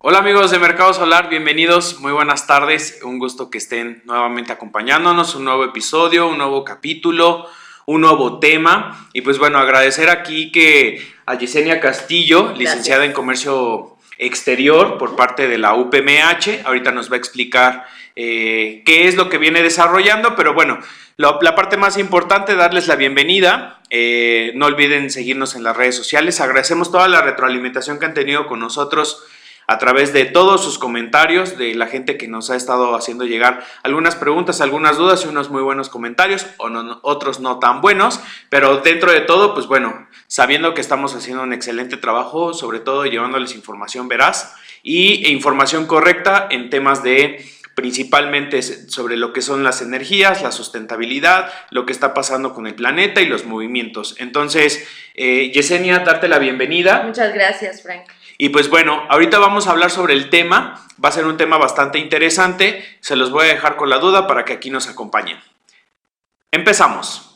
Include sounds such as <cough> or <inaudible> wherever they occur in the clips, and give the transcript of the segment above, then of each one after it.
Hola amigos de Mercado Solar, bienvenidos, muy buenas tardes, un gusto que estén nuevamente acompañándonos, un nuevo episodio, un nuevo capítulo, un nuevo tema y pues bueno, agradecer aquí que a Yesenia Castillo, licenciada en Comercio Exterior por parte de la UPMH, ahorita nos va a explicar eh, qué es lo que viene desarrollando, pero bueno, la parte más importante, darles la bienvenida. Eh, no olviden seguirnos en las redes sociales. Agradecemos toda la retroalimentación que han tenido con nosotros a través de todos sus comentarios, de la gente que nos ha estado haciendo llegar algunas preguntas, algunas dudas y unos muy buenos comentarios, o otros no tan buenos, pero dentro de todo, pues bueno, sabiendo que estamos haciendo un excelente trabajo, sobre todo llevándoles información veraz y e información correcta en temas de principalmente sobre lo que son las energías, la sustentabilidad, lo que está pasando con el planeta y los movimientos. Entonces, eh, Yesenia, darte la bienvenida. Muchas gracias, Frank. Y pues bueno, ahorita vamos a hablar sobre el tema, va a ser un tema bastante interesante, se los voy a dejar con la duda para que aquí nos acompañen. Empezamos.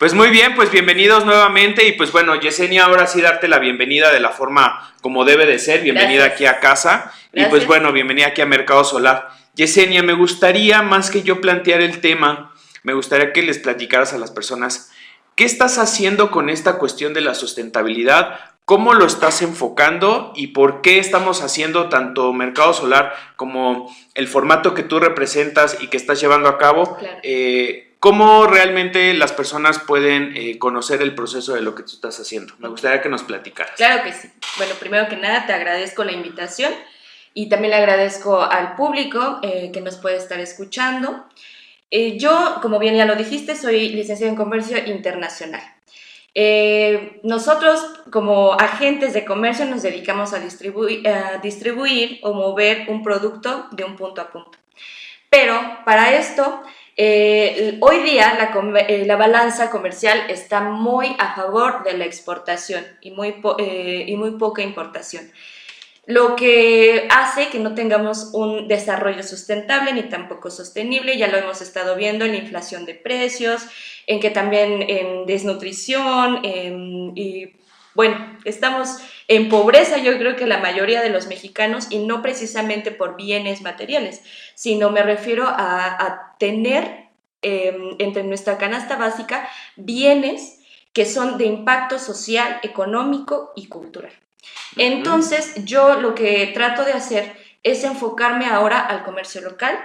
Pues muy bien, pues bienvenidos nuevamente y pues bueno, Yesenia, ahora sí darte la bienvenida de la forma como debe de ser, bienvenida aquí a casa y pues bueno, bienvenida aquí a Mercado Solar. Yesenia, me gustaría más que yo plantear el tema, me gustaría que les platicaras a las personas qué estás haciendo con esta cuestión de la sustentabilidad, cómo lo estás enfocando y por qué estamos haciendo tanto Mercado Solar como el formato que tú representas y que estás llevando a cabo. Eh, ¿Cómo realmente las personas pueden eh, conocer el proceso de lo que tú estás haciendo? Me gustaría que nos platicaras. Claro que sí. Bueno, primero que nada, te agradezco la invitación y también le agradezco al público eh, que nos puede estar escuchando. Eh, yo, como bien ya lo dijiste, soy licenciada en Comercio Internacional. nosotros, como agentes de comercio, nos dedicamos a, a distribuir o mover un producto de un punto a punto. Pero para esto eh, hoy día eh, la, balanza comercial está muy a favor de la exportación y muy, eh, y muy poca importación, lo que hace que no tengamos un desarrollo sustentable ni tampoco sostenible, ya lo hemos estado viendo en la inflación de precios, en que también en desnutrición y bueno, estamos en pobreza yo creo que la mayoría de los mexicanos y no precisamente por bienes materiales, sino me refiero a, tener em, entre nuestra canasta básica bienes que son de impacto social, económico y cultural. Entonces, yo lo que trato de hacer es enfocarme ahora al comercio local,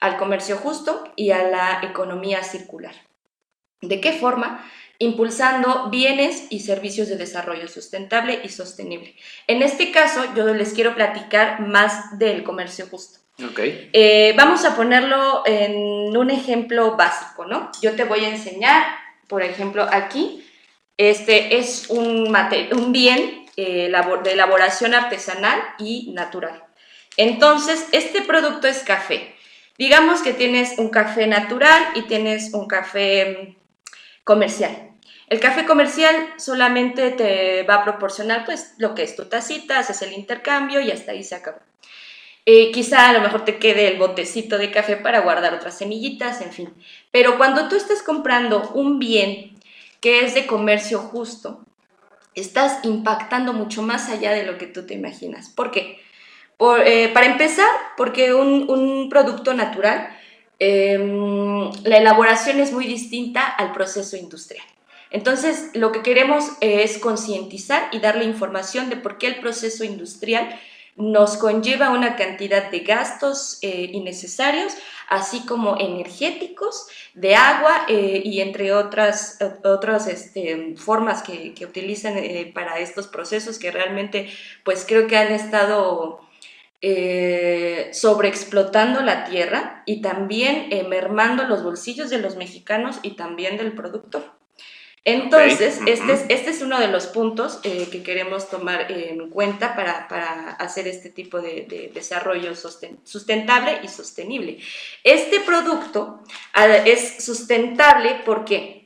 al comercio justo y a la economía circular. ¿De qué forma? impulsando bienes y servicios de desarrollo sustentable y sostenible. En este caso, yo les quiero platicar más del comercio justo. Okay. Eh, vamos a ponerlo en un ejemplo básico, ¿no? Yo te voy a enseñar, por ejemplo, aquí, este es un, un bien eh, de elaboración artesanal y natural. Entonces, este producto es café. Digamos que tienes un café natural y tienes un café mm, comercial. El café comercial solamente te va a proporcionar pues lo que es tu tacita, haces el intercambio y hasta ahí se acabó. Eh, quizá a lo mejor te quede el botecito de café para guardar otras semillitas, en fin. Pero cuando tú estás comprando un bien que es de comercio justo, estás impactando mucho más allá de lo que tú te imaginas. ¿Por qué? Eh, para empezar, porque un, producto natural, em, la elaboración es muy distinta al proceso industrial. Entonces, lo que queremos es concientizar y darle información de por qué el proceso industrial nos conlleva una cantidad de gastos eh, innecesarios, así como energéticos, de agua eh, y entre otras, otras este, formas que, utilizan eh, para estos procesos que realmente pues creo que han estado sobreexplotando la tierra y también mermando los bolsillos de los mexicanos y también del productor. Entonces, este, es, este es uno de los puntos eh, que queremos tomar en cuenta para, hacer este tipo de, desarrollo sustentable y sostenible. Este producto es sustentable ¿por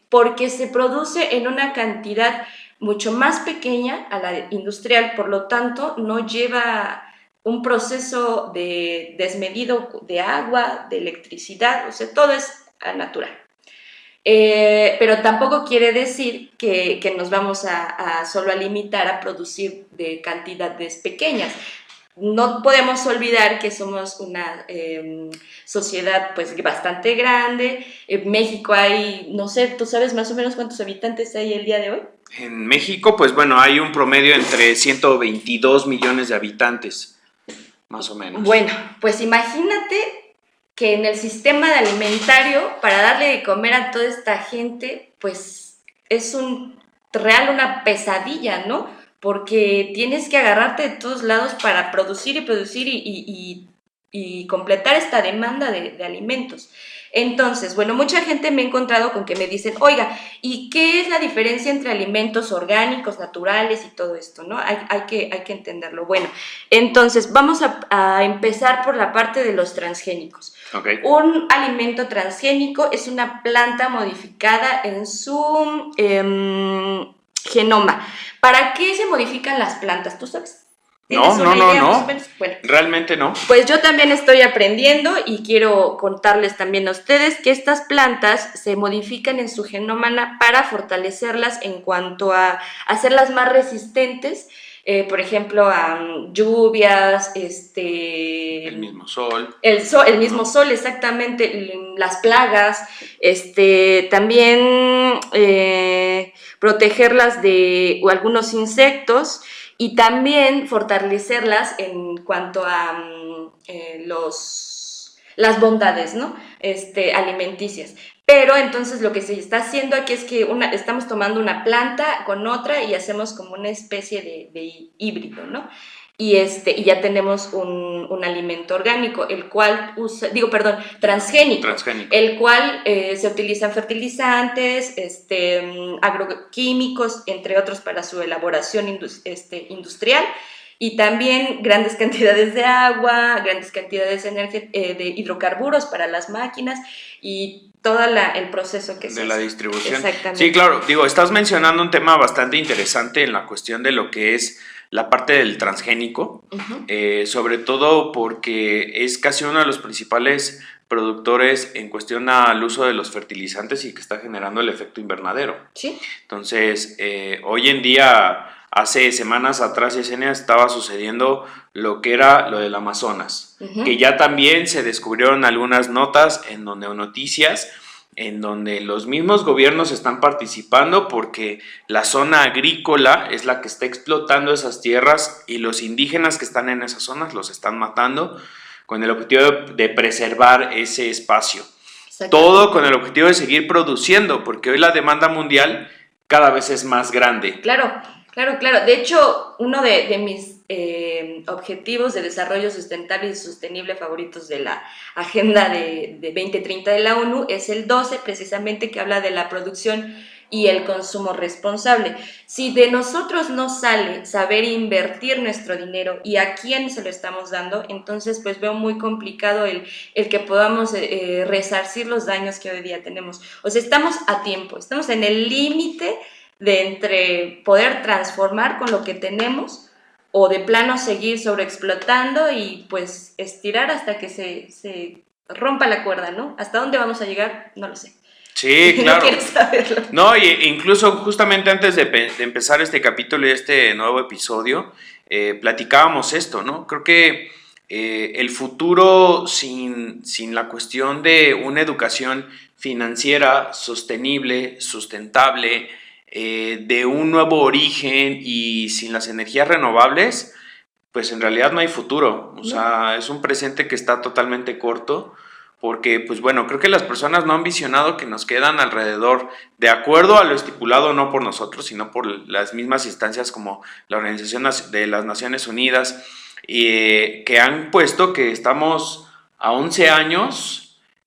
porque se produce en una cantidad mucho más pequeña a la industrial, por lo tanto no lleva un proceso de desmedido de agua, de electricidad, o sea, todo es natural. Eh, pero tampoco quiere decir que, nos vamos a, solo a limitar a producir de cantidades pequeñas. No podemos olvidar que somos una em, sociedad pues bastante grande. En México hay, no sé, ¿tú sabes más o menos cuántos habitantes hay el día de hoy? En México, pues bueno, hay un promedio entre 122 millones de habitantes, más o menos. Bueno, pues imagínate que en el sistema de alimentario, para darle de comer a toda esta gente, pues es un real una pesadilla, ¿no? Porque tienes que agarrarte de todos lados para producir y producir y, completar esta demanda de alimentos. Entonces, bueno, mucha gente me ha encontrado con que me dicen, oiga, ¿y qué es la diferencia entre alimentos orgánicos, naturales y todo esto? ¿no? Hay, que, hay que entenderlo. Bueno, entonces vamos a, empezar por la parte de los transgénicos. Un alimento transgénico es una planta modificada en su em, genoma. ¿Para qué se modifican las plantas? ¿Tú sabes? No, no, no, no. Realmente no. Pues yo también estoy aprendiendo y quiero contarles también a ustedes que estas plantas se modifican en su genoma para fortalecerlas en cuanto a hacerlas más resistentes. Eh, por ejemplo, a mm, lluvias, este... El mismo sol. El, sol, el mismo sol, exactamente, las plagas, este, también eh, protegerlas de algunos insectos y también fortalecerlas en cuanto a mm, eh, los, las bondades ¿no? este, alimenticias. Pero entonces lo que se está haciendo aquí es que una, estamos tomando una planta con otra y hacemos como una especie de, de híbrido, ¿no? Y, este, y ya tenemos un, un, alimento orgánico, el cual usa, digo, perdón, transgénico, el cual eh, se utilizan fertilizantes, este, agroquímicos, entre otros, para su elaboración este, industrial y también grandes <laughs> cantidades de agua, grandes cantidades de, eh, de hidrocarburos para las máquinas y todo el proceso que se De la distribución. Exactamente. Sí, claro, digo, estás mencionando un tema bastante interesante en la cuestión de lo que es la parte del transgénico, eh, sobre todo porque es casi uno de los principales productores en cuestión al uso de los fertilizantes y que está generando el efecto invernadero. Sí. Entonces, eh, hoy en día, hace semanas atrás, Yesenia, estaba sucediendo lo que era lo del Amazonas, que ya también se descubrieron algunas notas en donde noticias en donde los mismos gobiernos están participando porque la zona agrícola es la que está explotando esas tierras y los indígenas que están en esas zonas los están matando con el objetivo de preservar ese espacio. Todo con el objetivo de seguir produciendo, porque hoy la demanda mundial cada vez es más grande. Claro, claro, claro. De hecho, uno de, mis eh, objetivos de desarrollo sustentable y sostenible favoritos de la Agenda de, 2030 de la ONU es el 12, precisamente que habla de la producción y el consumo responsable. Si de nosotros no sale saber invertir nuestro dinero y a quién se lo estamos dando, entonces pues veo muy complicado el, el que podamos eh, eh, resarcir los daños que hoy día tenemos. O sea, estamos a tiempo, estamos en el límite de entre poder transformar con lo que tenemos o de plano seguir sobreexplotando y pues estirar hasta que se, se rompa la cuerda, ¿no? ¿Hasta dónde vamos a llegar? No lo sé. Sí, <laughs> claro. no saberlo. No, y incluso justamente antes de, empezar este capítulo y este nuevo episodio, eh, platicábamos esto, ¿no? Creo que eh, el futuro sin, sin la cuestión de una educación financiera sostenible, sustentable, eh, de un nuevo origen y sin las energías renovables, pues en realidad no hay futuro. O sea, es un presente que está totalmente corto porque, pues bueno, creo que las personas no han visionado que nos quedan alrededor, de acuerdo a lo estipulado no por nosotros, sino por las mismas instancias como la Organización de las Naciones Unidas, eh, que han puesto que estamos a 11 años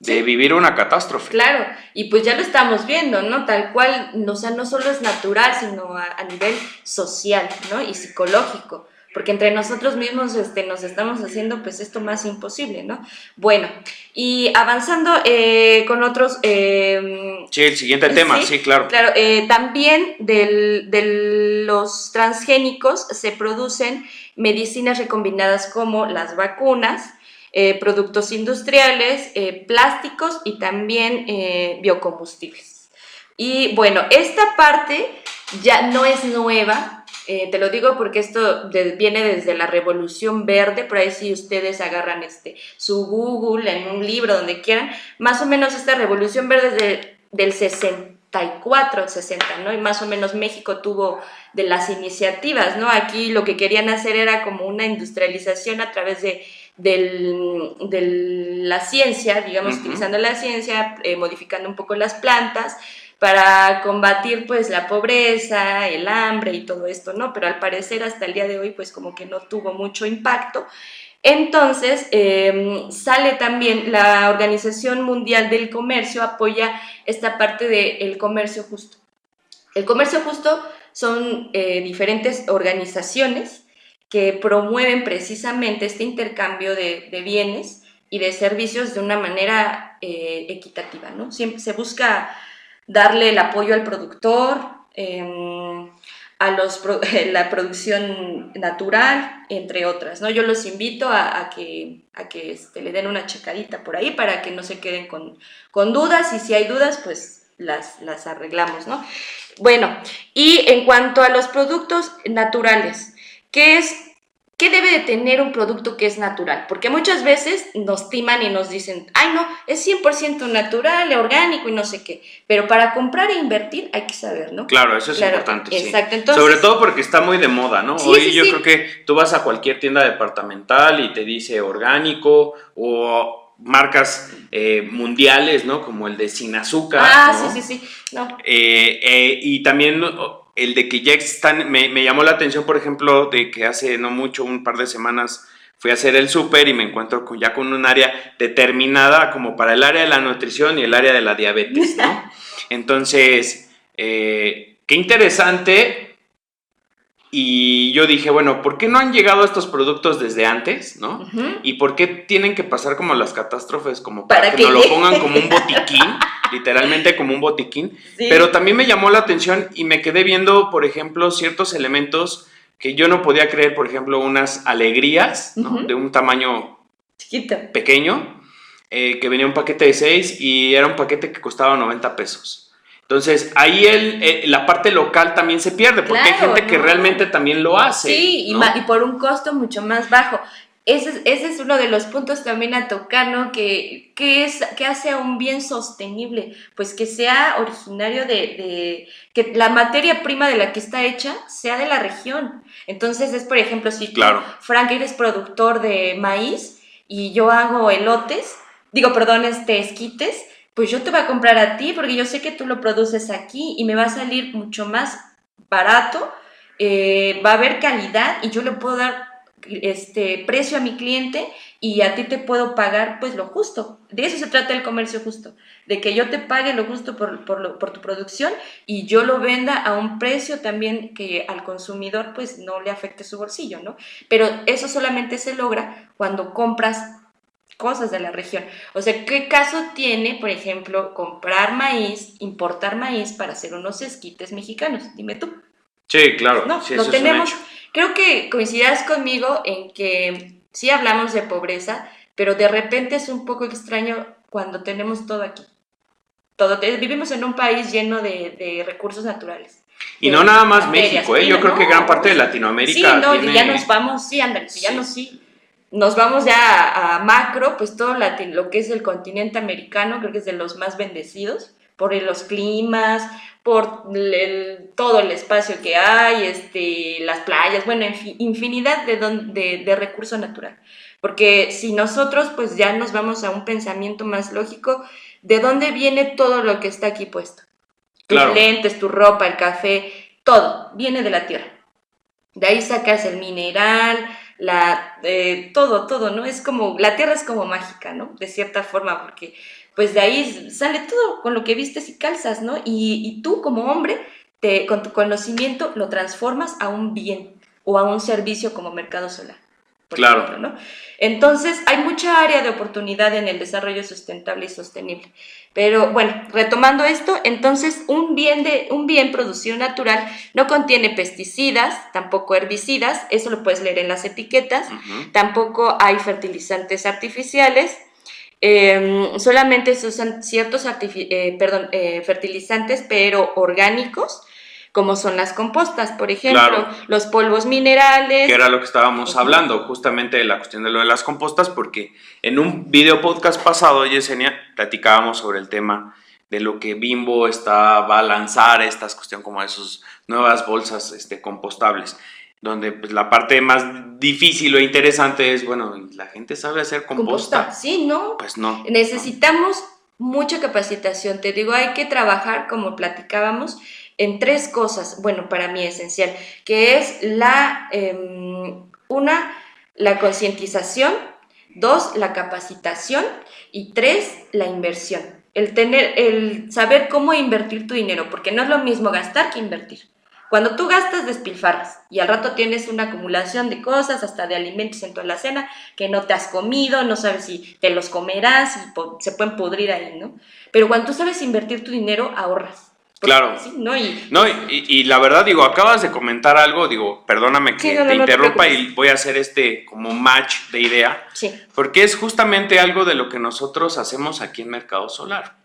de vivir una catástrofe. Claro, y pues ya lo estamos viendo, ¿no? Tal cual, o sea, no solo es natural, sino a, nivel social, ¿no? Y psicológico, porque entre nosotros mismos este, nos estamos haciendo pues esto más imposible, ¿no? Bueno, y avanzando eh, con otros... Eh, sí, el siguiente tema, sí, claro. Claro, eh, también del, del los transgénicos se producen medicinas recombinadas como las vacunas, eh, productos industriales, eh, plásticos y también eh, biocombustibles. Y bueno, esta parte ya no es nueva, te lo digo porque esto viene desde la Revolución Verde, por ahí si ustedes agarran este, su Google en un libro, donde quieran, más o menos esta Revolución Verde del 60 64, 60, ¿no? Y más o menos México tuvo de las iniciativas, ¿no? Aquí lo que querían hacer era como una industrialización a través de, la ciencia, digamos, utilizando la ciencia, eh, modificando un poco las plantas para combatir pues la pobreza, el hambre y todo esto, ¿no? Pero al parecer hasta el día de hoy pues como que no tuvo mucho impacto. Entonces, em, sale también la Organización Mundial del Comercio, apoya esta parte del comercio justo. El comercio justo son eh, diferentes organizaciones que promueven precisamente este intercambio de, bienes y de servicios de una manera eh, equitativa, ¿no? Se busca darle el apoyo al productor, em, a los, <laughs> la producción natural, entre otras, ¿no? Yo los invito a, que, a que este, le den una checadita por ahí para que no se queden con, con dudas y si hay dudas, pues las, las arreglamos, ¿no? Bueno, y en cuanto a los productos naturales, ¿qué es ¿Qué debe de tener un producto que es natural? Porque muchas veces nos timan y nos dicen, ay no, es 100% natural, orgánico y no sé qué. Pero para comprar e invertir hay que saber, ¿no? Claro, eso es importante. Exacto. Sobre todo porque está muy de moda, ¿no? Hoy yo creo que tú vas a cualquier tienda departamental y te dice orgánico o marcas eh, mundiales, ¿no? Como el de sin azúcar. Ah, sí, sí, sí. Eh, eh, y también el de que ya están, me, llamó la atención, por ejemplo, de que hace no mucho, un par de semanas, fui a hacer el súper y me encuentro con, ya con un área determinada como para el área de la nutrición y el área de la diabetes, ¿no? <laughs> Entonces, eh, qué interesante y yo dije, bueno, ¿por qué no han llegado estos productos desde antes, no? ¿Y por qué tienen que pasar como las catástrofes, como para, que, nos lo pongan como un botiquín, <laughs> literalmente como un botiquín? Pero también me llamó la atención y me quedé viendo, por ejemplo, ciertos elementos que yo no podía creer, por ejemplo, unas alegrías, ¿no? De un tamaño Chiquito. pequeño, eh, que venía un paquete de seis y era un paquete que costaba 90 pesos. Entonces, ahí el, eh, la parte local también se pierde, porque hay gente que realmente también lo hace. Sí, y, por un costo mucho más bajo. Ese, ese, es uno de los puntos también a tocar, ¿no? Que, que, es, que hace a un bien sostenible, pues que sea originario de, de, que la materia prima de la que está hecha sea de la región. Entonces es, por ejemplo, si claro. Frank, eres productor de maíz y yo hago elotes, digo, perdón, este, esquites, pues yo te voy a comprar a ti porque yo sé que tú lo produces aquí y me va a salir mucho más barato, eh, va a haber calidad y yo le puedo dar este precio a mi cliente y a ti te puedo pagar pues lo justo. De eso se trata el comercio justo, de que yo te pague lo justo por, por, por tu producción y yo lo venda a un precio también que al consumidor pues no le afecte su bolsillo, ¿no? Pero eso solamente se logra cuando compras cosas de la región. O sea, ¿qué caso tiene, por ejemplo, comprar maíz, importar maíz para hacer unos esquites mexicanos? Dime tú. Sí, claro. No, lo tenemos. Creo que coincidas conmigo en que sí hablamos de pobreza, pero de repente es un poco extraño cuando tenemos todo aquí. Todo, vivimos en un país lleno de, recursos naturales. Y no nada más México, ¿eh? yo creo que gran parte de Latinoamérica. Sí, no, ya nos vamos, sí, ándale, ya no, sí nos vamos ya a, macro, pues todo lo que es el continente americano, creo que es de los más bendecidos por los climas, por todo el espacio que hay, este, las playas, bueno, infinidad de, de, de recurso natural. Porque si nosotros pues ya nos vamos a un pensamiento más lógico, ¿de dónde viene todo lo que está aquí puesto? Tus lentes, tu ropa, el café, todo viene de la tierra. De ahí sacas el mineral, la, eh, todo, todo, ¿no? Es como, la tierra es como mágica, ¿no? De cierta forma, porque pues de ahí sale todo con lo que vistes y calzas, ¿no? Y, tú como hombre, con tu conocimiento lo transformas a un bien o a un servicio como mercado solar. claro. ¿no? Entonces, hay mucha área de oportunidad en el desarrollo sustentable y sostenible. Pero bueno, retomando esto, entonces un bien, de, un bien producido natural no contiene pesticidas, tampoco herbicidas, eso lo puedes leer en las etiquetas, tampoco hay fertilizantes artificiales, em, solamente se usan ciertos eh, perdón, eh, fertilizantes, pero orgánicos, como son las compostas, por ejemplo, los polvos minerales. Que era lo que estábamos hablando, justamente de la cuestión de lo de las compostas, porque en un video podcast pasado, Yesenia, platicábamos sobre el tema de lo que Bimbo está, va a lanzar, esta cuestión como de sus nuevas bolsas este, compostables, donde pues, la parte más difícil o interesante es, bueno, la gente sabe hacer composta. composta. Sí, ¿no? Pues no. Necesitamos mucha capacitación, te digo, hay que trabajar, como platicábamos, en tres cosas, bueno, para mí esencial, que es la, em, una, la concientización, dos, la capacitación y tres, la inversión. El tener, el saber cómo invertir tu dinero, porque no es lo mismo gastar que invertir. Cuando tú gastas, despilfarras y al rato tienes una acumulación de cosas, hasta de alimentos en tu cena que no te has comido, no sabes si te los comerás y se pueden pudrir ahí, ¿no? Pero cuando tú sabes invertir tu dinero, ahorras. Claro. ¿no? Y, no y, la verdad, digo, acabas de comentar algo, digo, perdóname que te interrumpa y voy a hacer este como match de idea. Sí. Porque es justamente algo de lo que nosotros hacemos aquí en Mercado Solar.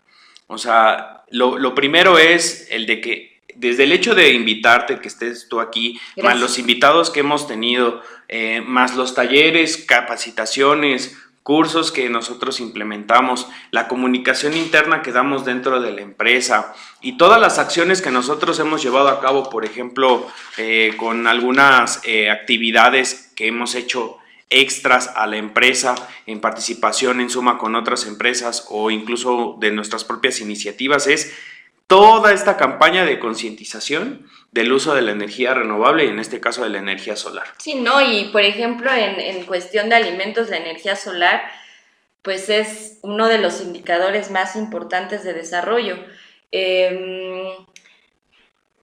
O sea, lo, primero es el de que desde el hecho de invitarte, que estés tú aquí, más los invitados que hemos tenido, eh, más los talleres, capacitaciones, cursos que nosotros implementamos, la comunicación interna que damos dentro de la empresa y todas las acciones que nosotros hemos llevado a cabo, por ejemplo, eh, con algunas eh, actividades que hemos hecho extras a la empresa en participación en suma con otras empresas o incluso de nuestras propias iniciativas, es toda esta campaña de concientización del uso de la energía renovable y en este caso de la energía solar. Sí, no, y por ejemplo en, cuestión de alimentos, la energía solar pues es uno de los indicadores más importantes de desarrollo. Em,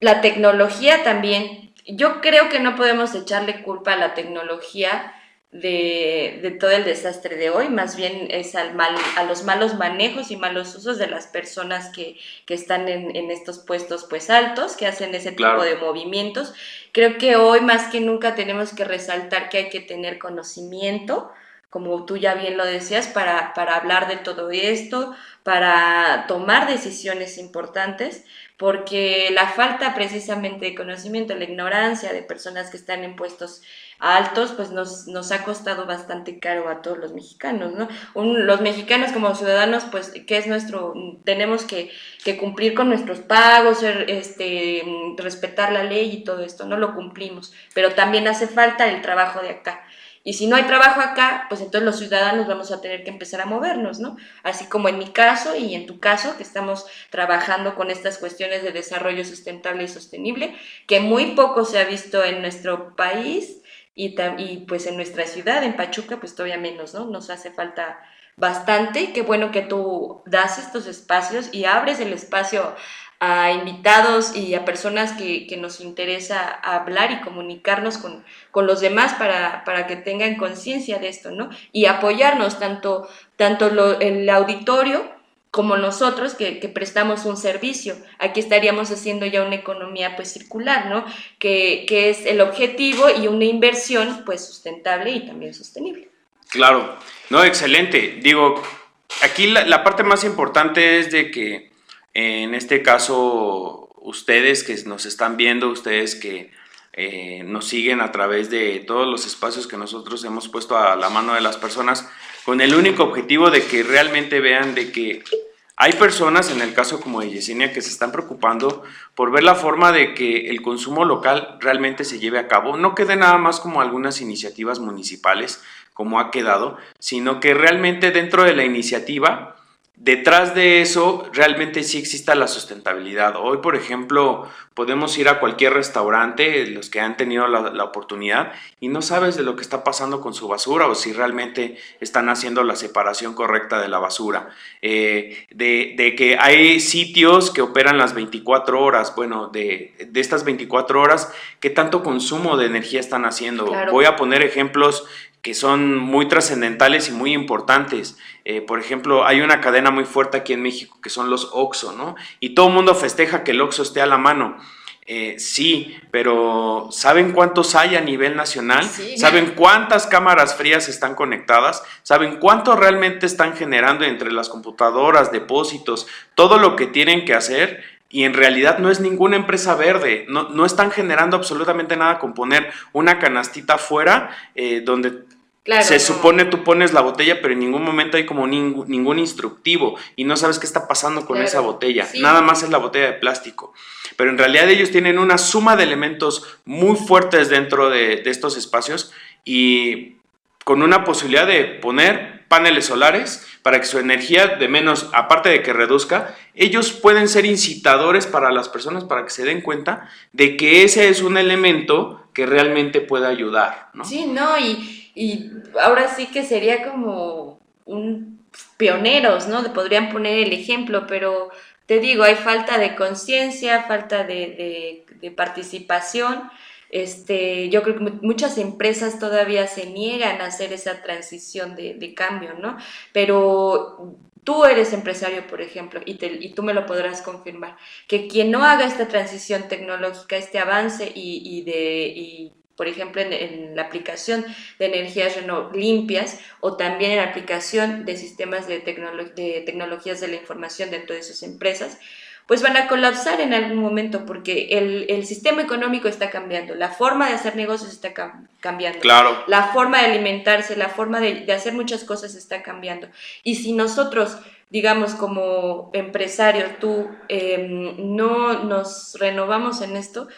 la tecnología también, yo creo que no podemos echarle culpa a la tecnología de, todo el desastre de hoy, más bien es al mal, a los malos manejos y malos usos de las personas que, están en, estos puestos pues altos, que hacen ese tipo de movimientos. Creo que hoy más que nunca tenemos que resaltar que hay que tener conocimiento, como tú ya bien lo decías, para, para hablar de todo esto, para tomar decisiones importantes, porque la falta precisamente de conocimiento, la ignorancia de personas que están en puestos altos, pues nos, nos ha costado bastante caro a todos los mexicanos, ¿no? los mexicanos como ciudadanos, pues, ¿qué es nuestro? Tenemos que, cumplir con nuestros pagos, este, respetar la ley y todo esto, no lo cumplimos, pero también hace falta el trabajo de acá. Y si no hay trabajo acá, pues entonces los ciudadanos vamos a tener que empezar a movernos, ¿no? Así como en mi caso y en tu caso, que estamos trabajando con estas cuestiones de desarrollo sustentable y sostenible, que muy poco se ha visto en nuestro país y, pues en nuestra ciudad, en Pachuca, pues todavía menos, ¿no? Nos hace falta bastante. Qué bueno que tú das estos espacios y abres el espacio a invitados y a personas que, nos interesa hablar y comunicarnos con, los demás para, para que tengan conciencia de esto, ¿no? Y apoyarnos tanto, tanto el auditorio como nosotros que, prestamos un servicio. Aquí estaríamos haciendo ya una economía pues circular, ¿no? Que, es el objetivo y una inversión pues sustentable y también sostenible. Claro, no, excelente. Digo, aquí la, parte más importante es de que en este caso ustedes que nos están viendo, ustedes que eh, nos siguen a través de todos los espacios que nosotros hemos puesto a la mano de las personas, con el único objetivo de que realmente vean de que hay personas, en el caso como de Yesenia, que se están preocupando por ver la forma de que el consumo local realmente se lleve a cabo. No quede nada más como algunas iniciativas municipales, como ha quedado, sino que realmente dentro de la iniciativa detrás de eso realmente sí exista la sustentabilidad. Hoy, por ejemplo, podemos ir a cualquier restaurante, los que han tenido la, oportunidad, y no sabes de lo que está pasando con su basura o si realmente están haciendo la separación correcta de la basura. Eh, de, que hay sitios que operan las 24 horas, bueno, de, estas 24 horas, ¿qué tanto consumo de energía están haciendo? Voy a poner ejemplos que son muy trascendentales y muy importantes. Eh, por ejemplo, hay una cadena muy fuerte aquí en México que son los OXO, ¿no? Y todo el mundo festeja que el OXO esté a la mano. Eh, sí, pero ¿saben cuántos hay a nivel nacional? ¿Saben cuántas cámaras frías están conectadas? ¿Saben cuánto realmente están generando entre las computadoras, depósitos, todo lo que tienen que hacer? Y en realidad no es ninguna empresa verde, no, no están generando absolutamente nada con poner una canastita afuera eh, donde se supone tú pones la botella, pero en ningún momento hay como ningún, instructivo y no sabes qué está pasando con esa botella. Nada más es la botella de plástico. Pero en realidad ellos tienen una suma de elementos muy fuertes dentro de, de estos espacios y con una posibilidad de poner paneles solares para que su energía de menos, aparte de que reduzca, ellos pueden ser incitadores para las personas para que se den cuenta de que ese es un elemento que realmente puede ayudar. ¿no? Sí, no, y, y ahora sí que sería como un pioneros, ¿no? Podrían poner el ejemplo, pero te digo, hay falta de conciencia, falta de, participación. Este, yo creo que muchas empresas todavía se niegan a hacer esa transición de, cambio, ¿no? Pero tú eres empresario, por ejemplo, y, y, tú me lo podrás confirmar, que quien no haga esta transición tecnológica, este avance y, y de, por ejemplo, en, la aplicación de energías limpias o también en la aplicación de sistemas de, de tecnologías de la información dentro de sus empresas, pues van a colapsar en algún momento porque el, sistema económico está cambiando, la forma de hacer negocios está cambiando, claro. la forma de alimentarse, la forma de, hacer muchas cosas está cambiando. Y si nosotros digamos, como empresarios, tú em, no nos renovamos en esto,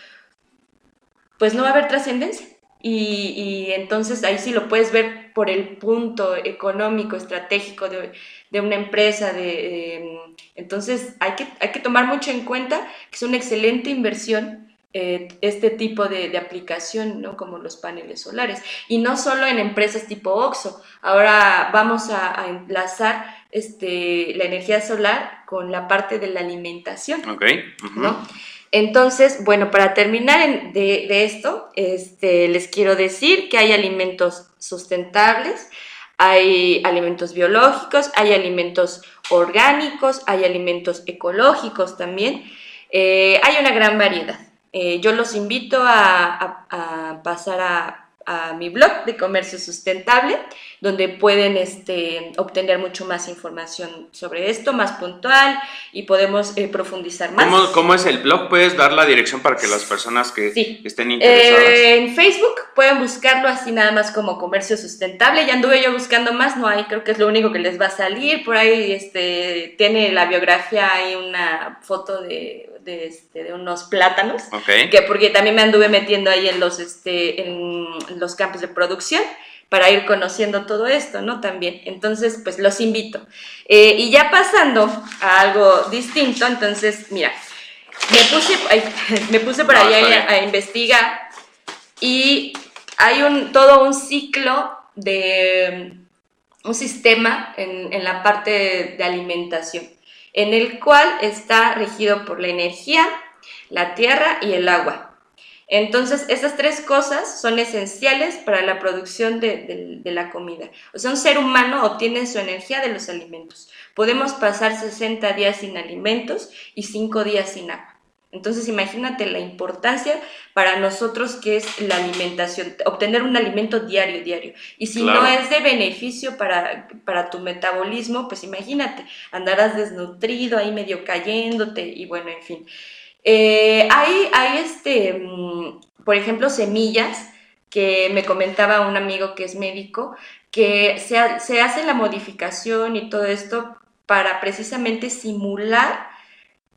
pues no va a haber trascendencia. Y, entonces ahí sí lo puedes ver por el punto económico, estratégico de, una empresa. De, entonces hay que, hay que tomar mucho en cuenta que es una excelente inversión eh, este tipo de, aplicación, ¿no? como los paneles solares. Y no solo en empresas tipo OXO. Ahora vamos a, enlazar este, la energía solar con la parte de la alimentación. Ok. ¿no? Entonces, bueno, para terminar de, esto, este, les quiero decir que hay alimentos sustentables, hay alimentos biológicos, hay alimentos orgánicos, hay alimentos ecológicos también. Eh, hay una gran variedad. Eh, yo los invito a pasar a a mi blog de comercio sustentable, donde pueden este, obtener mucho más información sobre esto, más puntual, y podemos eh, profundizar más. ¿Cómo, ¿Cómo, es el blog? ¿Puedes dar la dirección para que las personas que estén interesadas? Eh, en Facebook pueden buscarlo así nada más como comercio sustentable. Ya anduve yo buscando más, no hay, creo que es lo único que les va a salir. Por ahí este, tiene la biografía, hay una foto de de, este, de unos plátanos, que porque también me anduve metiendo ahí en los, este, en los campos de producción para ir conociendo todo esto, ¿no? También. Entonces, pues los invito. Eh, y ya pasando a algo distinto, entonces, mira, me puse, <laughs> me puse por ahí a, investigar y hay un, todo un ciclo de un sistema en, en la parte de alimentación en el cual está regido por la energía, la tierra y el agua. Entonces, esas tres cosas son esenciales para la producción de, la comida. Un ser humano obtiene su energía de los alimentos. Podemos pasar 60 días sin alimentos y 5 días sin agua. Entonces imagínate la importancia para nosotros que es la alimentación, obtener un alimento diario, diario. Y si no es de beneficio para, para, tu metabolismo, pues imagínate, andarás desnutrido, ahí medio cayéndote y bueno, en fin. Eh, hay, hay este, mm, por ejemplo, semillas que me comentaba un amigo que es médico, que se, se hace la modificación y todo esto para precisamente simular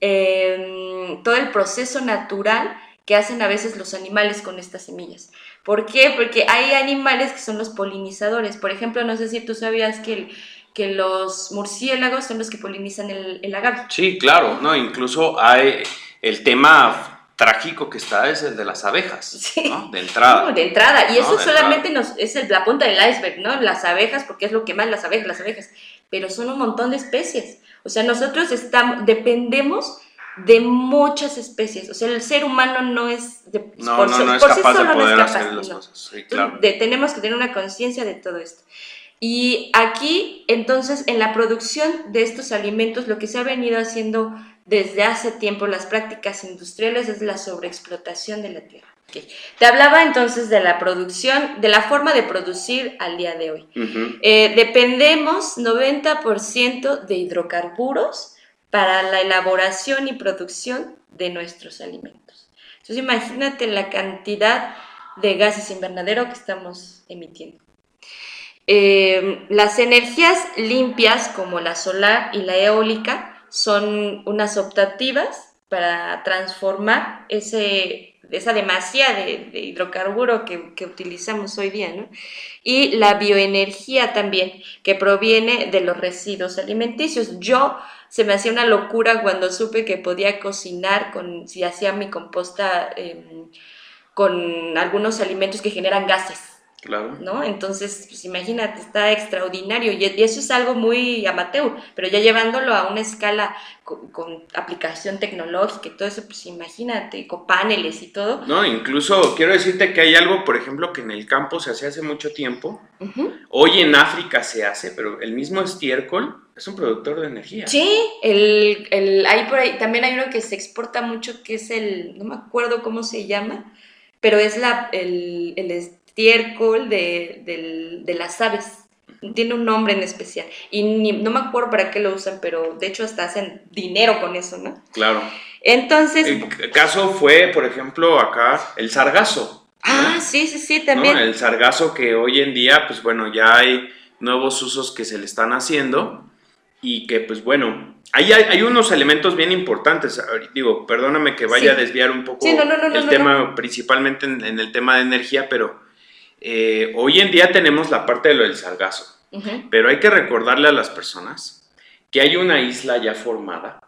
Em, todo el proceso natural que hacen a veces los animales con estas semillas. ¿Por qué? Porque hay animales que son los polinizadores. Por ejemplo, no sé si tú sabías que, que los murciélagos son los que polinizan el, el agave. Sí, claro, no, incluso hay el tema trágico que está es el de las abejas, ¿no? De entrada. de entrada. Y eso solamente nos, es la punta del iceberg, ¿no? Las abejas, porque es lo que más las abejas, las abejas. Pero son un montón de especies. O sea, nosotros estamos, dependemos de muchas especies. O sea, el ser humano no es... De, no, por, no, no es capaz de poder hacer las cosas. Sí, claro. tenemos que tener una conciencia de todo esto. Y aquí, entonces, en la producción de estos alimentos, lo que se ha venido haciendo desde hace tiempo, las prácticas industriales, es la sobreexplotación de la tierra. Te hablaba entonces de la producción, de la forma de producir al día de hoy. Eh, dependemos 90% de hidrocarburos para la elaboración y producción de nuestros alimentos. Entonces imagínate la cantidad de gases invernadero que estamos emitiendo. Eh, las energías limpias como la solar y la eólica son unas optativas para transformar ese esa demasía de, hidrocarburo que, que, utilizamos hoy día, ¿no? Y la bioenergía también, que proviene de los residuos alimenticios. Yo se me hacía una locura cuando supe que podía cocinar con, si hacía mi composta em, con algunos alimentos que generan gases. Claro. ¿No? Entonces, pues imagínate, está extraordinario. Y, eso es algo muy amateur, pero ya llevándolo a una escala con, aplicación tecnológica y todo eso, pues imagínate, con paneles y todo. No, incluso quiero decirte que hay algo, por ejemplo, que en el campo se hace hace mucho tiempo. Hoy en África se hace, pero el mismo estiércol es un productor de energía. Sí, el, el, hay por ahí, también hay uno que se exporta mucho, que es el, no me acuerdo cómo se llama, pero es la, el, el estiércol de, de, las aves. Tiene un nombre en especial. Y no me acuerdo para qué lo usan, pero de hecho hasta hacen dinero con eso, ¿no? Claro. Entonces... El caso fue, por ejemplo, acá el sargazo. Ah, sí, sí, sí, también. El sargazo que hoy en día, pues bueno, ya hay nuevos usos que se le están haciendo y que, pues bueno, hay, hay, unos elementos bien importantes. Digo, perdóname que vaya a desviar un poco el tema, principalmente en, en, el tema de energía, pero eh, hoy en día tenemos la parte de lo del sargazo, pero hay que recordarle a las personas que hay una isla ya formada,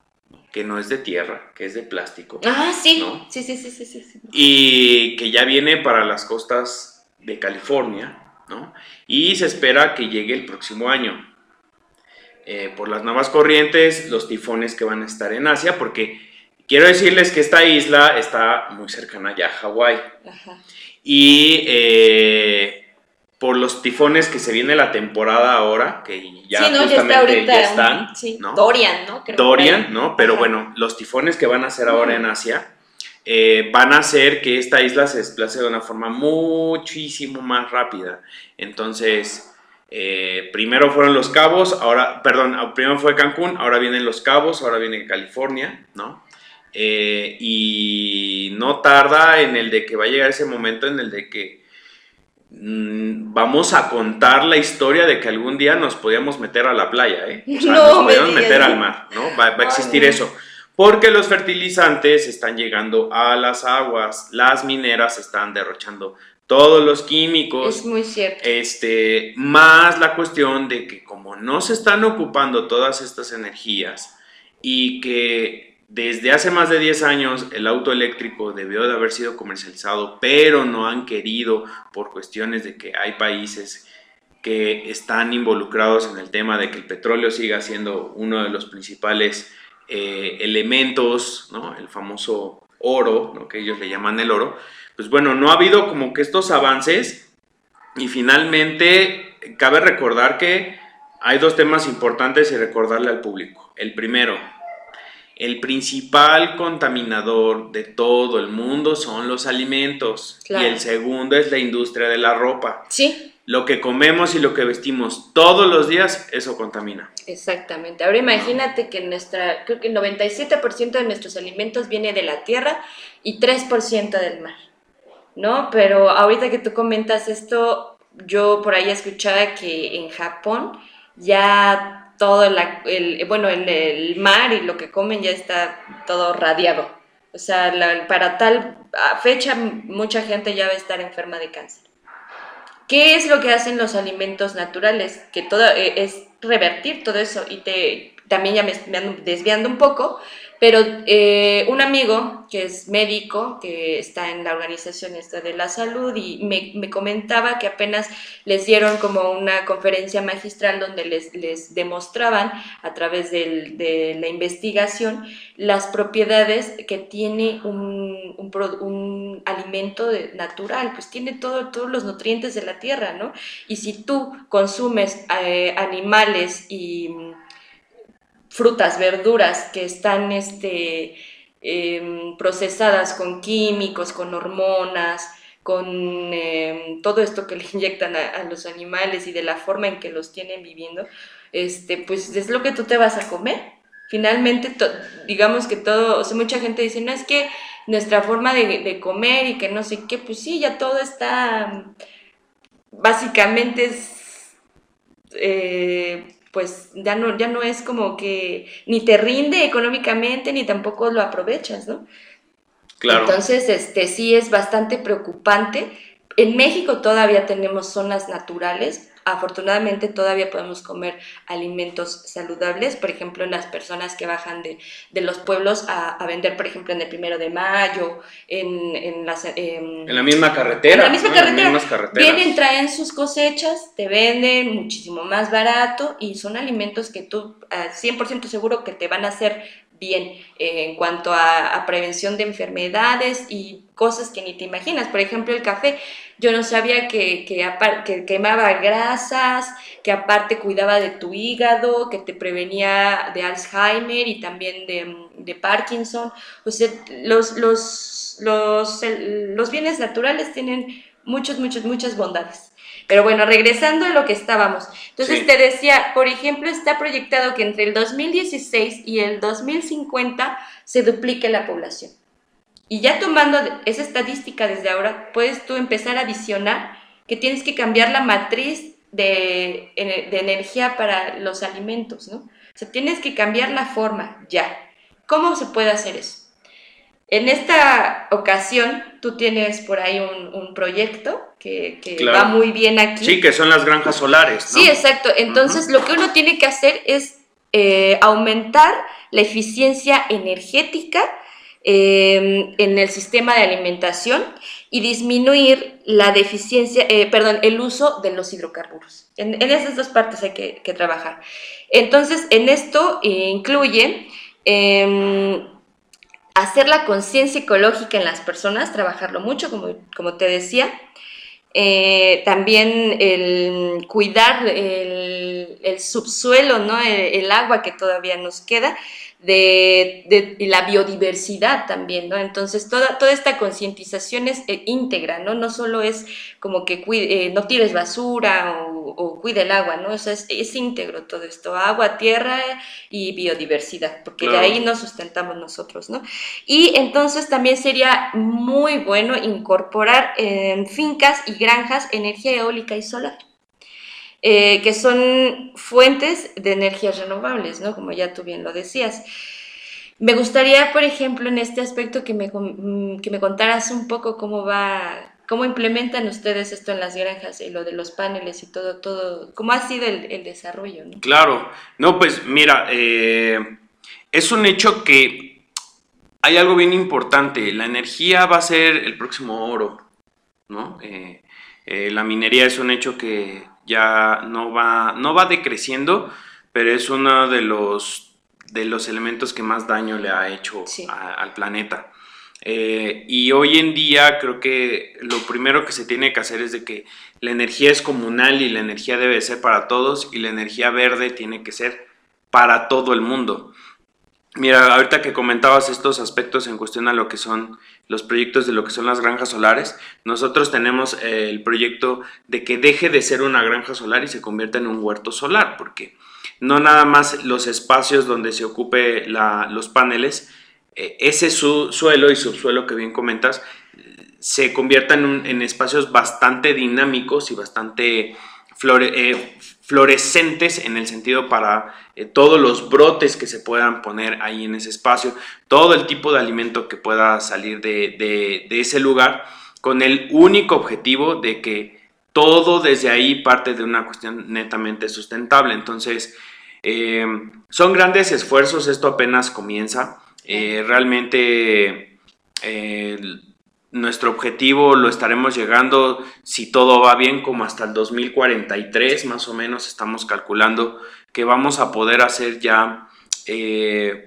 que no es de tierra, que es de plástico. Ah, sí. Sí, sí, sí, sí, sí, Y que ya viene para las costas de California, ¿no? Y se espera que llegue el próximo año. Eh, por las nuevas corrientes, los tifones que van a estar en Asia, porque quiero decirles que esta isla está muy cercana ya a Hawái. Y eh, por los tifones que se viene la temporada ahora, que ya justamente ya, están. Dorian, ¿no? Dorian, ¿no? Pero bueno, los tifones que van a ser ahora en Asia eh, van a hacer que esta isla se desplace de una forma muchísimo más rápida. Entonces, eh, primero fueron los cabos, ahora, perdón, primero fue Cancún, ahora vienen los cabos, ahora viene California, ¿no? Eh, y no tarda en el de que va a llegar ese momento en el de que mm, vamos a contar la historia de que algún día nos podíamos meter a la playa, ¿eh? O sea, <laughs> nos podíamos meter al mar, ¿no? Va, a existir eso. Porque los fertilizantes están llegando a las aguas, las mineras están derrochando todos los químicos. Es muy cierto. Este, más la cuestión de que como no se están ocupando todas estas energías y que desde hace más de 10 años el auto eléctrico debió de haber sido comercializado, pero no han querido por cuestiones de que hay países que están involucrados en el tema de que el petróleo siga siendo uno de los principales eh, elementos, el famoso oro, lo que ellos le llaman el oro, pues bueno, no ha habido como que estos avances. Y finalmente cabe recordar que hay dos temas importantes y recordarle al público. El primero, el principal contaminador de todo el mundo son los alimentos y el segundo es la industria de la ropa. Sí. Lo que comemos y lo que vestimos todos los días, eso contamina. Exactamente. Ahora imagínate que nuestra, creo que el 97% de nuestros alimentos viene de la tierra y 3% del mar, ¿no? Pero ahorita que tú comentas esto, yo por ahí escuchaba que en Japón ya todo el, bueno, en el mar y lo que comen ya está todo radiado. O sea, para tal fecha mucha gente ya va a estar enferma de cáncer. ¿Qué es lo que hacen los alimentos naturales? Que todo eh, es revertir todo eso y te también ya me, ando desviando un poco, pero eh, un amigo que es médico, que está en la organización esta de la salud, y me, me, comentaba que apenas les dieron como una conferencia magistral donde les, les demostraban a través del, de la investigación las propiedades que tiene un, un, un alimento natural, pues tiene todo, todos los nutrientes de la tierra, ¿no? Y si tú consumes eh, animales y frutas, verduras que están este, em, procesadas con químicos, con hormonas, con em, todo esto que le <laughs> inyectan a, los animales y de la forma en que los tienen viviendo, este, pues es lo que tú te vas a comer. Finalmente, digamos que todo, o sea, mucha gente dice, no es que nuestra forma de, comer y que no sé qué, pues sí, ya todo está, básicamente es eh, pues ya no, ya no es como que ni te rinde económicamente ni tampoco lo aprovechas, ¿no? Claro. Entonces, este sí es bastante preocupante. En México todavía tenemos zonas naturales, afortunadamente todavía podemos comer alimentos saludables, por ejemplo, en las personas que bajan de, de los pueblos a, a, vender, por ejemplo, en el primero de mayo, en, en las... en la misma carretera. En la misma carretera. Vienen, traen sus cosechas, te venden muchísimo más barato y son alimentos que tú, 100% seguro que te van a hacer bien eh, en cuanto a, prevención de enfermedades y cosas que ni te imaginas. Por ejemplo, el café. Yo no sabía que, que, que, quemaba grasas, que aparte cuidaba de tu hígado, que te prevenía de Alzheimer y también de, de Parkinson. O sea, los, los, los, los bienes naturales tienen muchas, muchas, muchas bondades. Pero bueno, regresando a lo que estábamos. Entonces te decía, por ejemplo, está proyectado que entre el 2016 y el 2050 se duplique la población. Y ya tomando esa estadística desde ahora, puedes tú empezar a adicionar que tienes que cambiar la matriz de, de energía para los alimentos, ¿no? O sea, tienes que cambiar la forma ya. ¿Cómo se puede hacer eso? En esta ocasión, tú tienes por ahí un, un proyecto que, que va muy bien aquí. Sí, que son las granjas solares. ¿no? Sí, exacto. Entonces, lo que uno tiene que hacer es eh, aumentar la eficiencia energética eh, en el sistema de alimentación y disminuir la deficiencia, eh, perdón, el uso de los hidrocarburos. En, en esas dos partes hay que, que trabajar. Entonces, en esto incluye em, hacer la conciencia ecológica en las personas, trabajarlo mucho, como, como te decía. Eh, también el cuidar el, el subsuelo, ¿no? El, agua que todavía nos queda de, de, la biodiversidad también, ¿no? Entonces, toda, toda esta concientización es eh, íntegra, ¿no? No solo es como que cuide, eh, no tires basura o, o, cuide el agua, ¿no? O sea, es, es, íntegro todo esto, agua, tierra y biodiversidad, porque claro. de ahí nos sustentamos nosotros, ¿no? Y entonces también sería muy bueno incorporar en fincas y granjas energía eólica y solar eh, que son fuentes de energías renovables, ¿no? Como ya tú bien lo decías. Me gustaría, por ejemplo, en este aspecto que me, mm, que me contaras un poco cómo va, cómo implementan ustedes esto en las granjas y lo de los paneles y todo, todo, cómo ha sido el, el desarrollo. ¿no? Claro, no, pues mira, eh, es un hecho que hay algo bien importante, la energía va a ser el próximo oro, ¿no? Eh, eh, la minería es un hecho que ya no va, no va decreciendo, pero es uno de los, de los elementos que más daño le ha hecho sí. a, al planeta. Eh, y hoy en día creo que lo primero que se tiene que hacer es de que la energía es comunal y la energía debe ser para todos y la energía verde tiene que ser para todo el mundo. Mira, ahorita que comentabas estos aspectos en cuestión a lo que son los proyectos de lo que son las granjas solares, nosotros tenemos eh, el proyecto de que deje de ser una granja solar y se convierta en un huerto solar, porque no nada más los espacios donde se ocupe los paneles, ese su, suelo y subsuelo que bien comentas, se conviertan en, en espacios bastante dinámicos y bastante flore, eh, fluorescentes en el sentido para eh, todos los brotes que se puedan poner ahí en ese espacio, todo el tipo de alimento que pueda salir de, de, ese lugar, con el único objetivo de que todo desde ahí parte de una cuestión netamente sustentable. Entonces, Eh, son grandes esfuerzos, esto apenas comienza. Eh, realmente eh, nuestro objetivo lo estaremos llegando, si todo va bien, como hasta el 2043 más o menos estamos calculando que vamos a poder hacer ya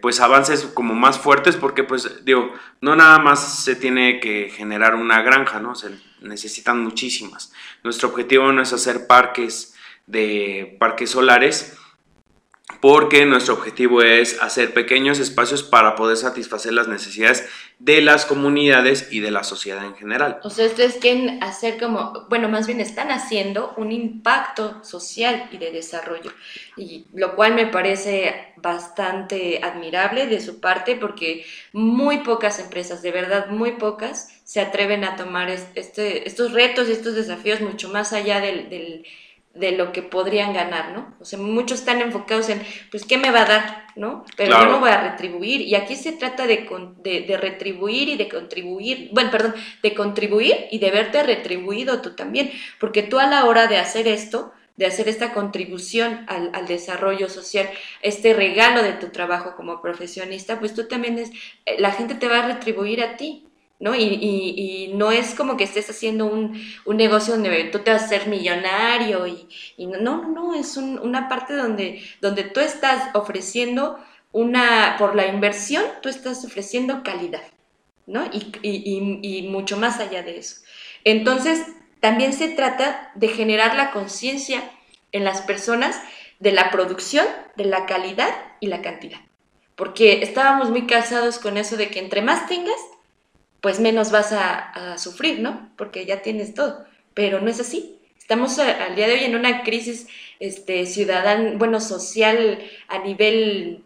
pues avances como más fuertes porque pues digo, no nada más se tiene que generar una granja, ¿no? Se necesitan muchísimas. Nuestro objetivo no es hacer parques de parques solares, porque nuestro objetivo es hacer pequeños espacios para poder satisfacer las necesidades de las comunidades y de la sociedad en general. O sea, ustedes quieren hacer como, bueno, más bien están haciendo un impacto social y de desarrollo, y lo cual me parece bastante admirable de su parte porque muy pocas empresas, de verdad muy pocas, se atreven a tomar este, estos retos y estos desafíos mucho más allá del, del de lo que podrían ganar, ¿no? O sea, muchos están enfocados en, pues, ¿qué me va a dar? ¿No? Pero yo no voy a retribuir. Y aquí se trata de, de, de, retribuir y de contribuir, bueno, perdón, de contribuir y de verte retribuido tú también, porque tú a la hora de hacer esto, de hacer esta contribución al, al, desarrollo social, este regalo de tu trabajo como profesionista, pues tú también es, eh, la gente te va a retribuir a ti, ¿no? Y, y, no es como que estés haciendo un, un, negocio donde tú te vas a ser millonario y, no, no, no, es un, una parte donde, donde tú estás ofreciendo una, por la inversión, tú estás ofreciendo calidad, ¿no? Y, mucho más allá de eso. Entonces, también se trata de generar la conciencia en las personas de la producción, de la calidad y la cantidad. Porque estábamos muy casados con eso de que entre más tengas, pues menos vas a, sufrir, ¿no? Porque ya tienes todo. Pero no es así. Estamos al día de hoy en una crisis este, ciudadana, bueno, social a nivel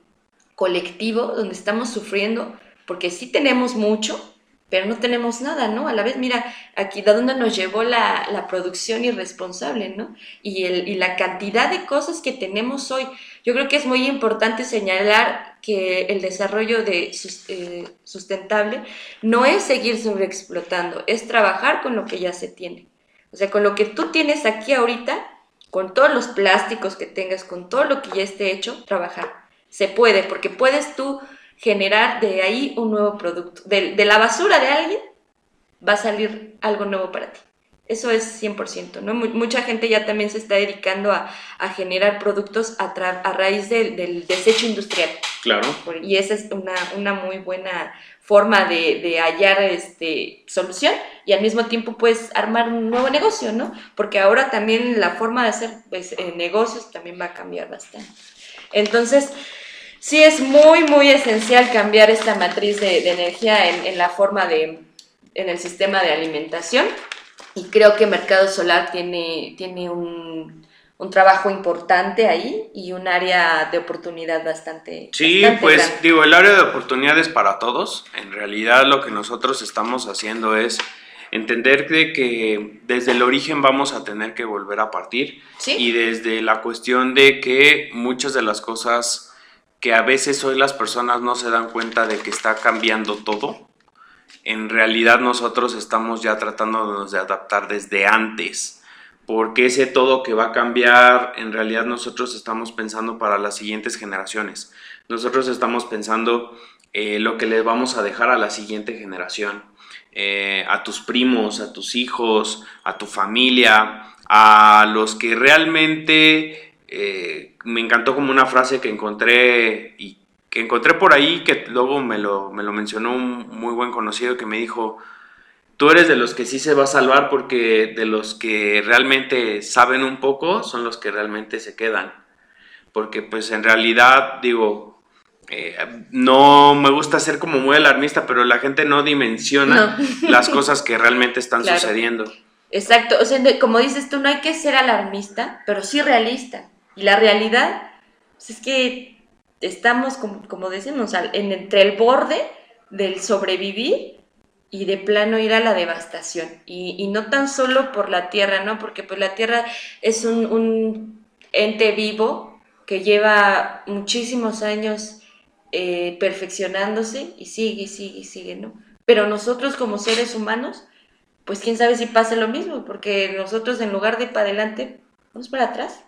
colectivo, donde estamos sufriendo, porque sí tenemos mucho, pero no tenemos nada, ¿no? A la vez, mira, aquí de dónde nos llevó la, la producción irresponsable, ¿no? Y, el, y la cantidad de cosas que tenemos hoy. Yo creo que es muy importante señalar que el desarrollo de, eh, sustentable no es seguir sobreexplotando, es trabajar con lo que ya se tiene. O sea, con lo que tú tienes aquí ahorita, con todos los plásticos que tengas, con todo lo que ya esté hecho, trabajar. Se puede, porque puedes tú generar de ahí un nuevo producto. De, de la basura de alguien va a salir algo nuevo para ti. Eso es 100%, ¿no? Mucha gente ya también se está dedicando a, generar productos a, a raíz del, desecho industrial. Claro. Y esa es una, una muy buena forma de, hallar este, solución y al mismo tiempo puedes armar un nuevo negocio, ¿no? Porque ahora también la forma de hacer pues, eh, negocios también va a cambiar bastante. Entonces, sí es muy, muy esencial cambiar esta matriz de, energía en, en la forma de, en el sistema de alimentación y creo que Mercado Solar tiene, tiene un, un trabajo importante ahí y un área de oportunidad bastante. Sí, pues digo, el área de oportunidades para todos. En realidad lo que nosotros estamos haciendo es entender de que desde el origen vamos a tener que volver a partir ¿Sí? y desde la cuestión de que muchas de las cosas que a veces hoy las personas no se dan cuenta de que está cambiando todo, en realidad nosotros estamos ya tratándonos de adaptar desde antes, porque ese todo que va a cambiar, en realidad nosotros estamos pensando para las siguientes generaciones. Nosotros estamos pensando eh, lo que les vamos a dejar a la siguiente generación, eh, a tus primos, a tus hijos, a tu familia, a los que realmente eh, me encantó como una frase que encontré y que encontré por ahí, que luego me lo, me lo mencionó un muy buen conocido que me dijo, tú eres de los que sí se va a salvar porque de los que realmente saben un poco son los que realmente se quedan. Porque pues en realidad digo, eh, no me gusta ser como muy alarmista, pero la gente no dimensiona <laughs> las cosas que realmente están sucediendo. Exacto, o sea, como dices tú, no hay que ser alarmista, pero sí realista. Y la realidad pues, es que estamos, como, como decimos, en, entre el borde del sobrevivir y de plano ir a la devastación. Y, no tan solo por la tierra, ¿no? Porque pues la tierra es un, ente vivo que lleva muchísimos años eh, perfeccionándose y sigue, sigue, sigue, ¿no? Pero nosotros como seres humanos, pues quién sabe si pasa lo mismo, porque nosotros en lugar de ir para adelante, vamos para atrás.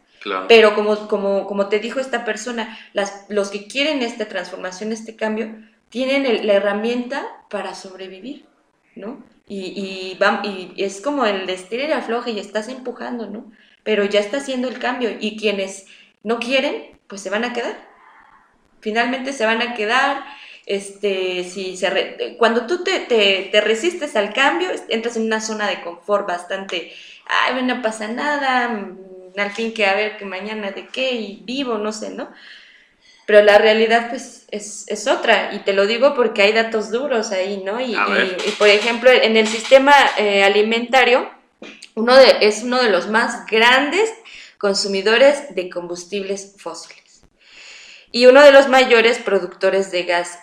Pero como, como, como te dijo esta persona, las, los que quieren esta transformación, este cambio, tienen la herramienta para sobrevivir, ¿no? Y, y, y es como el estira y afloje y estás empujando, ¿no? Pero ya está haciendo el cambio y quienes no quieren, pues se van a quedar. Finalmente se van a quedar este, si se cuando tú te, te, resistes al cambio, entras en una zona de confort bastante, ay, no pasa nada, al fin que a ver que mañana de qué y vivo, no sé, ¿no? Pero la realidad pues es, es otra y te lo digo porque hay datos duros ahí, ¿no? Y, y, por ejemplo, en el sistema eh, alimentario, uno de, es uno de los más grandes consumidores de combustibles fósiles y uno de los mayores productores de gas,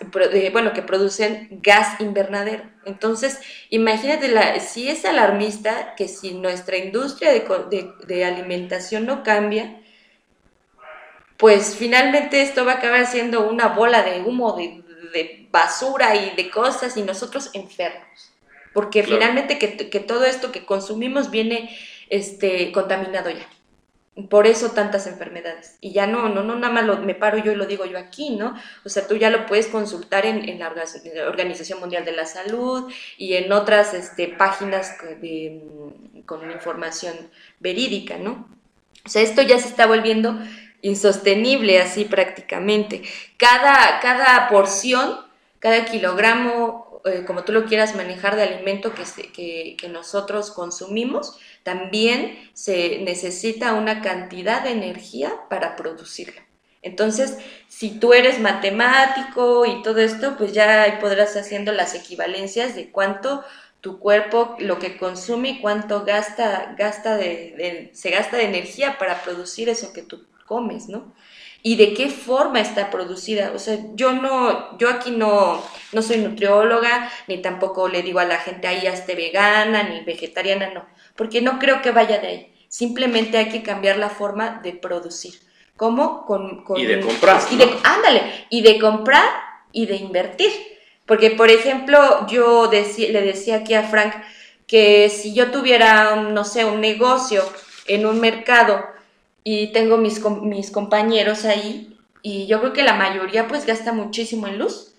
bueno, que producen gas invernadero. Entonces, imagínate, la, si es alarmista que si nuestra industria de, alimentación no cambia, pues finalmente esto va a acabar siendo una bola de humo, de, basura y de cosas y nosotros enfermos. Porque finalmente que, que, todo esto que consumimos viene este, contaminado ya. Por eso tantas enfermedades. Y ya no, no, no, nada más me paro yo y lo digo yo aquí, ¿no? O sea, tú ya lo puedes consultar en, la Organización Mundial de la Salud y en otras este, páginas con información verídica, ¿no? O sea, esto ya se está volviendo insostenible así prácticamente. Cada, cada porción, cada kilogramo, eh, como tú lo quieras manejar de alimento que, que, que nosotros consumimos, también se necesita una cantidad de energía para producirla. Entonces, si tú eres matemático y todo esto, pues ya podrás haciendo las equivalencias de cuánto tu cuerpo lo que consume y cuánto gasta, gasta de, se gasta de energía para producir eso que tú comes, ¿no? Y de qué forma está producida. O sea, yo no, yo aquí no, no soy nutrióloga, ni tampoco le digo a la gente ahí esté vegana, ni vegetariana, no porque no creo que vaya de ahí. Simplemente hay que cambiar la forma de producir. ¿Cómo? Con, y de comprar. Y de, ándale, y de comprar y de invertir. Porque, por ejemplo, yo le decía aquí a Frank que si yo tuviera, no sé, un negocio en un mercado y tengo mis, mis compañeros ahí, y yo creo que la mayoría pues gasta muchísimo en luz,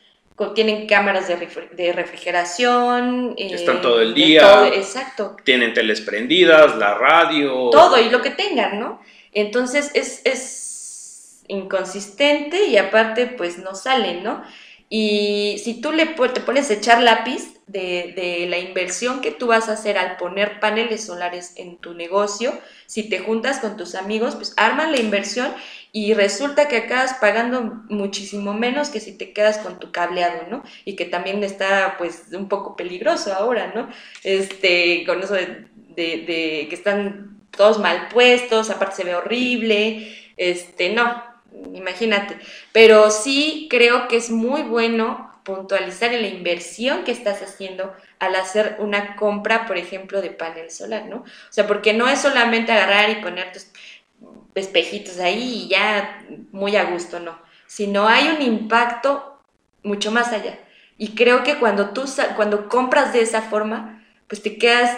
tienen cámaras de, refrigeración. Eh, Están todo el día. exacto. Tienen teles prendidas, la radio. Todo y lo que tengan, ¿no? Entonces es, es inconsistente y aparte pues no sale, ¿no? Y si tú le te pones a echar lápiz de, de, la inversión que tú vas a hacer al poner paneles solares en tu negocio, si te juntas con tus amigos, pues arman la inversión y resulta que acabas pagando muchísimo menos que si te quedas con tu cableado, ¿no? Y que también está pues un poco peligroso ahora, ¿no? Este, con eso de, de, que están todos mal puestos, aparte se ve horrible, este, no, imagínate. Pero sí creo que es muy bueno puntualizar en la inversión que estás haciendo al hacer una compra, por ejemplo, de panel solar, ¿no? O sea, porque no es solamente agarrar y poner tus espejitos ahí y ya muy a gusto, no. Sino hay un impacto mucho más allá. Y creo que cuando tú cuando compras de esa forma, pues te quedas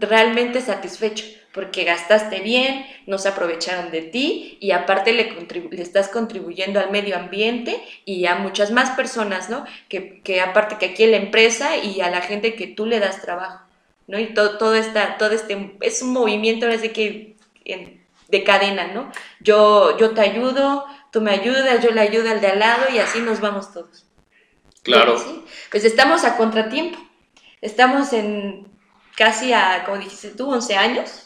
realmente satisfecho porque gastaste bien, no se aprovecharon de ti y aparte le, le, estás contribuyendo al medio ambiente y a muchas más personas, ¿no? Que, que, aparte que aquí en la empresa y a la gente que tú le das trabajo, ¿no? Y todo, todo, esta, todo este, es un movimiento, ahora que de cadena, ¿no? Yo, yo te ayudo, tú me ayudas, yo le ayudo al de al lado y así nos vamos todos. Claro. Pues estamos a contratiempo. Estamos en casi a, como dijiste tú, 11 años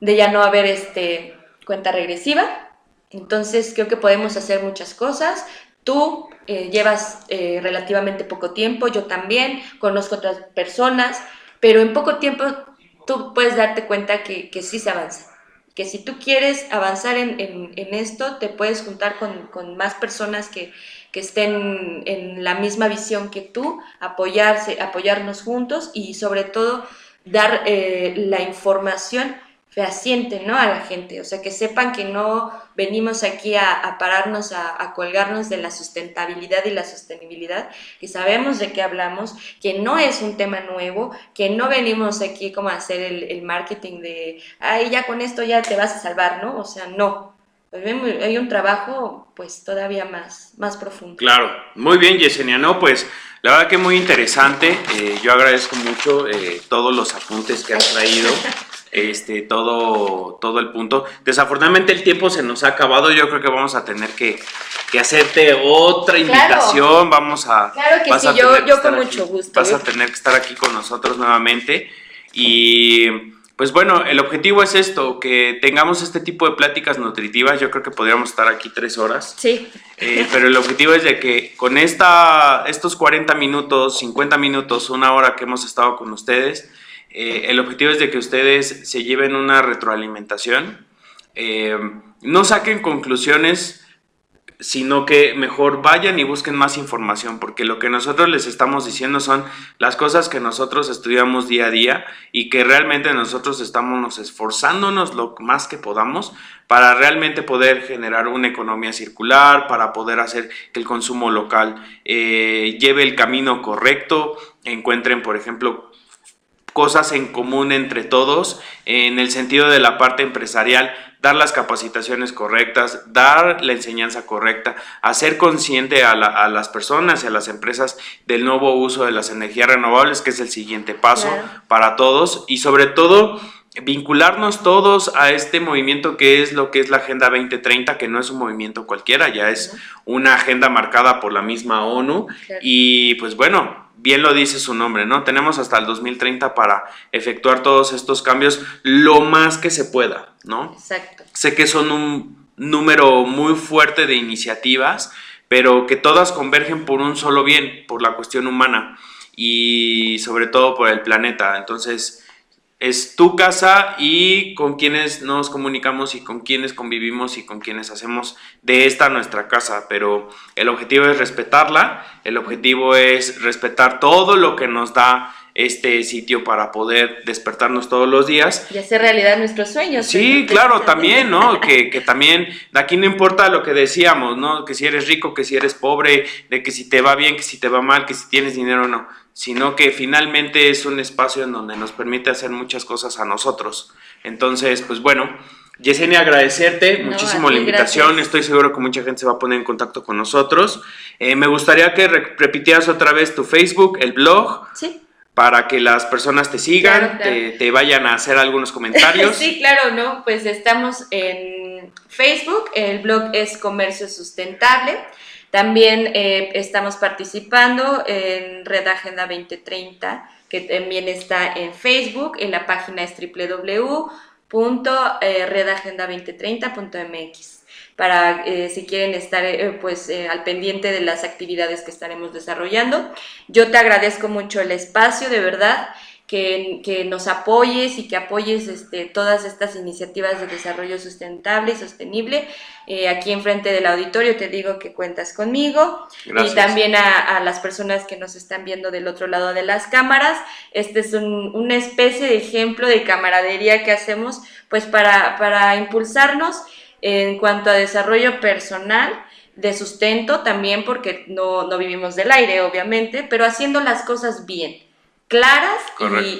de ya no haber este, cuenta regresiva. Entonces creo que podemos hacer muchas cosas. Tú eh, llevas eh, relativamente poco tiempo, yo también, conozco otras personas, pero en poco tiempo tú puedes darte cuenta que, que sí se avanza que si tú quieres avanzar en, esto, te puedes juntar con, más personas que, estén en la misma visión que tú, apoyarse, apoyarnos juntos y sobre todo dar eh, la información fehaciente, ¿no? A la gente, o sea, que sepan que no venimos aquí a, pararnos, a, colgarnos de la sustentabilidad y la sostenibilidad, que sabemos de qué hablamos, que no es un tema nuevo, que no venimos aquí como a hacer el, el marketing de, ay, ya con esto ya te vas a salvar, ¿no? O sea, no, hay un trabajo pues todavía más, más profundo. Claro, muy bien Yesenia, no, pues la verdad que muy interesante, eh, yo agradezco mucho eh, todos los apuntes que has traído, <laughs> este, todo, todo el punto. Desafortunadamente el tiempo se nos ha acabado, yo creo que vamos a tener que, que hacerte otra invitación, vamos a... Claro que sí, yo, yo con mucho gusto. Vas a tener que estar aquí con nosotros nuevamente y pues bueno, el objetivo es esto, que tengamos este tipo de pláticas nutritivas. Yo creo que podríamos estar aquí tres horas. Sí. Eh, pero el objetivo es de que con esta, estos 40 minutos, 50 minutos, una hora que hemos estado con ustedes, eh, el objetivo es de que ustedes se lleven una retroalimentación. Eh, no saquen conclusiones sino que mejor vayan y busquen más información, porque lo que nosotros les estamos diciendo son las cosas que nosotros estudiamos día a día y que realmente nosotros estamos esforzándonos lo más que podamos para realmente poder generar una economía circular, para poder hacer que el consumo local eh, lleve el camino correcto, encuentren, por ejemplo, cosas en común entre todos en el sentido de la parte empresarial dar las capacitaciones correctas, dar la enseñanza correcta, hacer consciente a, las personas y a las empresas del nuevo uso de las energías renovables, que es el siguiente paso para todos, y sobre todo vincularnos todos a este movimiento que es lo que es la Agenda 2030, que no es un movimiento cualquiera, ya es una agenda marcada por la misma ONU, y pues bueno, bien lo dice su nombre, ¿no? Tenemos hasta el 2030 para efectuar todos estos cambios lo más que se pueda, ¿no? Exacto. Sé que son un número muy fuerte de iniciativas, pero que todas convergen por un solo bien, por la cuestión humana y sobre todo por el planeta. Entonces, es tu casa y con quienes nos comunicamos y con quienes convivimos y con quienes hacemos de esta nuestra casa, pero el objetivo es respetarla, el objetivo es respetar todo lo que nos da este sitio para poder despertarnos todos los días. Y hacer realidad nuestros sueños. Sí, claro, también, ¿no? <laughs> Que, que, también, de aquí no importa lo que decíamos, ¿no? Que si eres rico, que si eres pobre, de que si te va bien, que si te va mal, que si tienes dinero o no sino que finalmente es un espacio en donde nos permite hacer muchas cosas a nosotros. Entonces, pues bueno, Yesenia, agradecerte muchísimo la invitación. Estoy seguro que mucha gente se va a poner en contacto con nosotros. Eh, me gustaría que repitieras otra vez tu Facebook, el blog. Sí. Para que las personas te sigan, Te, te, vayan a hacer algunos comentarios. <laughs> sí, claro, ¿no? Pues estamos en Facebook, el blog es Comercio Sustentable. También eh, estamos participando en Red Agenda 2030, que también está en Facebook, en la página es www.redagenda2030.mx para eh, si quieren estar eh, pues al pendiente de las actividades que estaremos desarrollando. Yo te agradezco mucho el espacio, de verdad que, nos apoyes y que apoyes este, todas estas iniciativas de desarrollo sustentable y sostenible. Eh, aquí enfrente del auditorio te digo que cuentas conmigo y también a, las personas que nos están viendo del otro lado de las cámaras. Este es una especie de ejemplo de camaradería que hacemos pues para, para impulsarnos en cuanto a desarrollo personal de sustento también porque no, no vivimos del aire obviamente, pero haciendo las cosas bien claras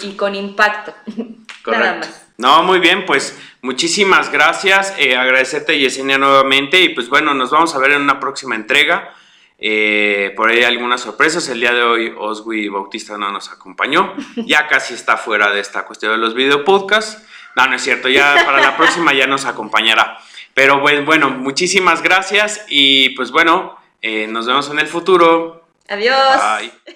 y, con impacto. <laughs> Correcto. No, muy bien, pues muchísimas gracias. Eh, agradecerte, Yesenia, nuevamente. Y pues bueno, nos vamos a ver en una próxima entrega. Eh, por ahí algunas sorpresas. El día de hoy Oswi Bautista no nos acompañó. <laughs> Ya casi está fuera de esta cuestión de los video podcasts. No, no es cierto. Ya para la próxima ya nos acompañará. Pero bueno, muchísimas gracias y pues bueno, eh, nos vemos en el futuro. Adiós. Bye.